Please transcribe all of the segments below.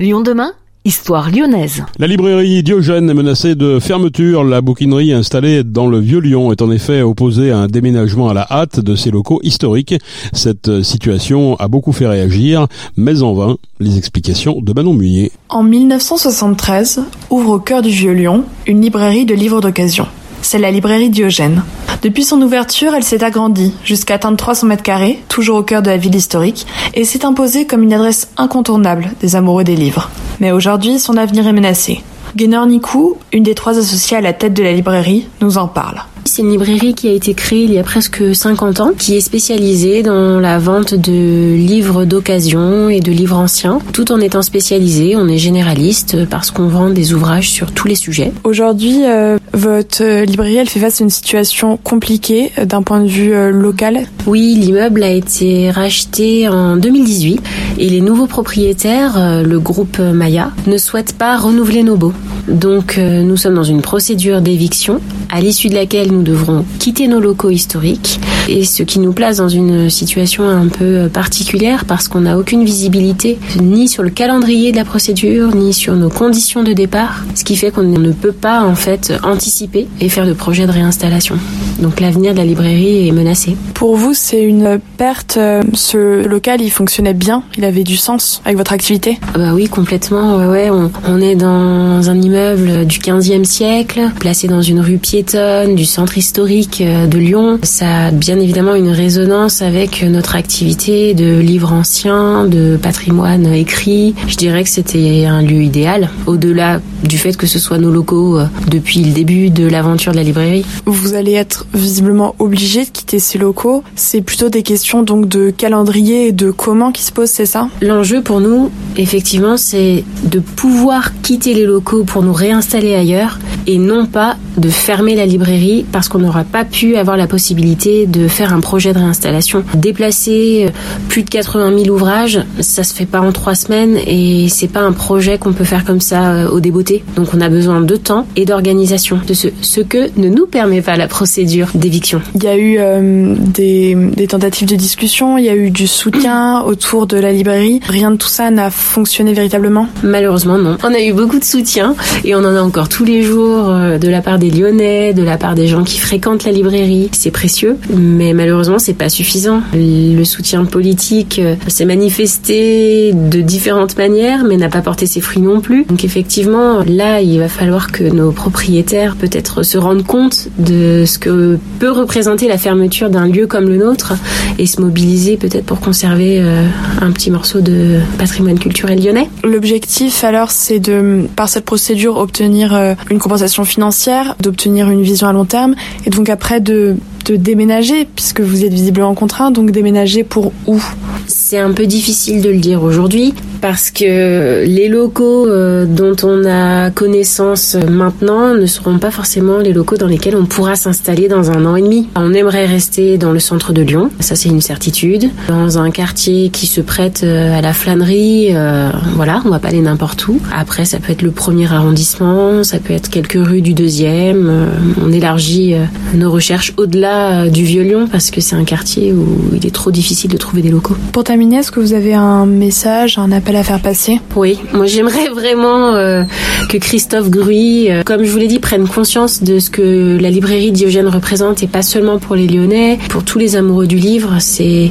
Lyon demain Histoire lyonnaise. La librairie Diogène est menacée de fermeture. La bouquinerie installée dans le Vieux-Lyon est en effet opposée à un déménagement à la hâte de ses locaux historiques. Cette situation a beaucoup fait réagir, mais en vain. Les explications de Manon Muyer. En 1973, ouvre au cœur du Vieux-Lyon une librairie de livres d'occasion. C'est la librairie Diogène. Depuis son ouverture, elle s'est agrandie jusqu'à atteindre 300 mètres carrés, toujours au cœur de la ville historique, et s'est imposée comme une adresse incontournable des amoureux des livres. Mais aujourd'hui, son avenir est menacé. Gaynor Nikou, une des trois associées à la tête de la librairie, nous en parle. C'est une librairie qui a été créée il y a presque 50 ans, qui est spécialisée dans la vente de livres d'occasion et de livres anciens. Tout en étant spécialisé, on est généraliste parce qu'on vend des ouvrages sur tous les sujets. Aujourd'hui, euh, votre librairie, elle fait face à une situation compliquée euh, d'un point de vue euh, local. Oui, l'immeuble a été racheté en 2018 et les nouveaux propriétaires, le groupe Maya, ne souhaitent pas renouveler nos baux. Donc nous sommes dans une procédure d'éviction à l'issue de laquelle nous devrons quitter nos locaux historiques et ce qui nous place dans une situation un peu particulière parce qu'on n'a aucune visibilité ni sur le calendrier de la procédure ni sur nos conditions de départ, ce qui fait qu'on ne peut pas en fait anticiper et faire de projets de réinstallation. Donc l'avenir de la librairie est menacé. Pour vous, c'est une perte. Euh, ce local, il fonctionnait bien, il avait du sens avec votre activité? Ah Bah oui, complètement. Ouais, ouais. On, on est dans un immeuble du 15e siècle, placé dans une rue piétonne du centre historique euh, de Lyon. Ça a bien évidemment une résonance avec notre activité de livres anciens, de patrimoine écrit. Je dirais que c'était un lieu idéal, au-delà du fait que ce soit nos locaux euh, depuis le début de l'aventure de la librairie. Vous allez être visiblement obligé de quitter ces locaux. C'est plutôt des questions donc de calendrier et de comment qui se posent, c'est ça? L'enjeu pour nous, effectivement, c'est de pouvoir quitter les locaux pour nous réinstaller ailleurs et non pas de fermer la librairie parce qu'on n'aura pas pu avoir la possibilité de faire un projet de réinstallation. Déplacer euh, plus de 80 000 ouvrages, ça se fait pas en trois semaines et c'est pas un projet qu'on peut faire comme ça euh, au débeauté. Donc on a besoin de temps et d'organisation, de ce, ce que ne nous permet pas la procédure d'éviction. Il y a eu euh, des, des tentatives de discussion, il y a eu du soutien autour de la librairie. Rien de tout ça n'a fonctionné véritablement? Malheureusement non. On a eu beaucoup de soutien et on en a encore tous les jours de la part des Lyonnais, de la part des gens qui fréquentent la librairie. C'est précieux, mais malheureusement, c'est pas suffisant. Le soutien politique euh, s'est manifesté de différentes manières, mais n'a pas porté ses fruits non plus. Donc effectivement, là, il va falloir que nos propriétaires peut-être se rendent compte de ce que peut représenter la fermeture d'un lieu comme le nôtre et se mobiliser peut-être pour conserver euh, un petit morceau de patrimoine culturel lyonnais. L'objectif alors, c'est de, par cette procédure, obtenir une compensation financière, d'obtenir une vision à long terme, et donc après de, de déménager, puisque vous êtes visiblement contraint, donc déménager pour où? C'est un peu difficile de le dire aujourd'hui parce que les locaux euh, dont on a connaissance maintenant ne seront pas forcément les locaux dans lesquels on pourra s'installer dans un an et demi. On aimerait rester dans le centre de Lyon, ça c'est une certitude. Dans un quartier qui se prête euh, à la flânerie, euh, voilà, on va pas aller n'importe où. Après, ça peut être le premier arrondissement, ça peut être quelques rues du deuxième. on élargit nos recherches au-delà du Vieux-Lyon parce que c'est un quartier où il est trop difficile de trouver des locaux. Pour terminer, est-ce que vous avez un message, un appel faire passer Oui, moi j'aimerais vraiment euh, que Christophe Gruy, euh, comme je vous l'ai dit, prenne conscience de ce que la librairie Diogène représente et pas seulement pour les Lyonnais, pour tous les amoureux du livre. C'est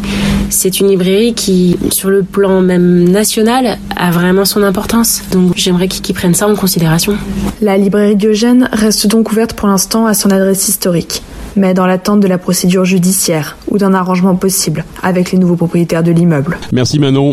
c'est une librairie qui, sur le plan même national, a vraiment son importance. Donc j'aimerais qu'il prenne ça en considération. La librairie Diogène reste donc ouverte pour l'instant à son adresse historique mais dans l'attente de la procédure judiciaire ou d'un arrangement possible avec les nouveaux propriétaires de l'immeuble. Merci Manon.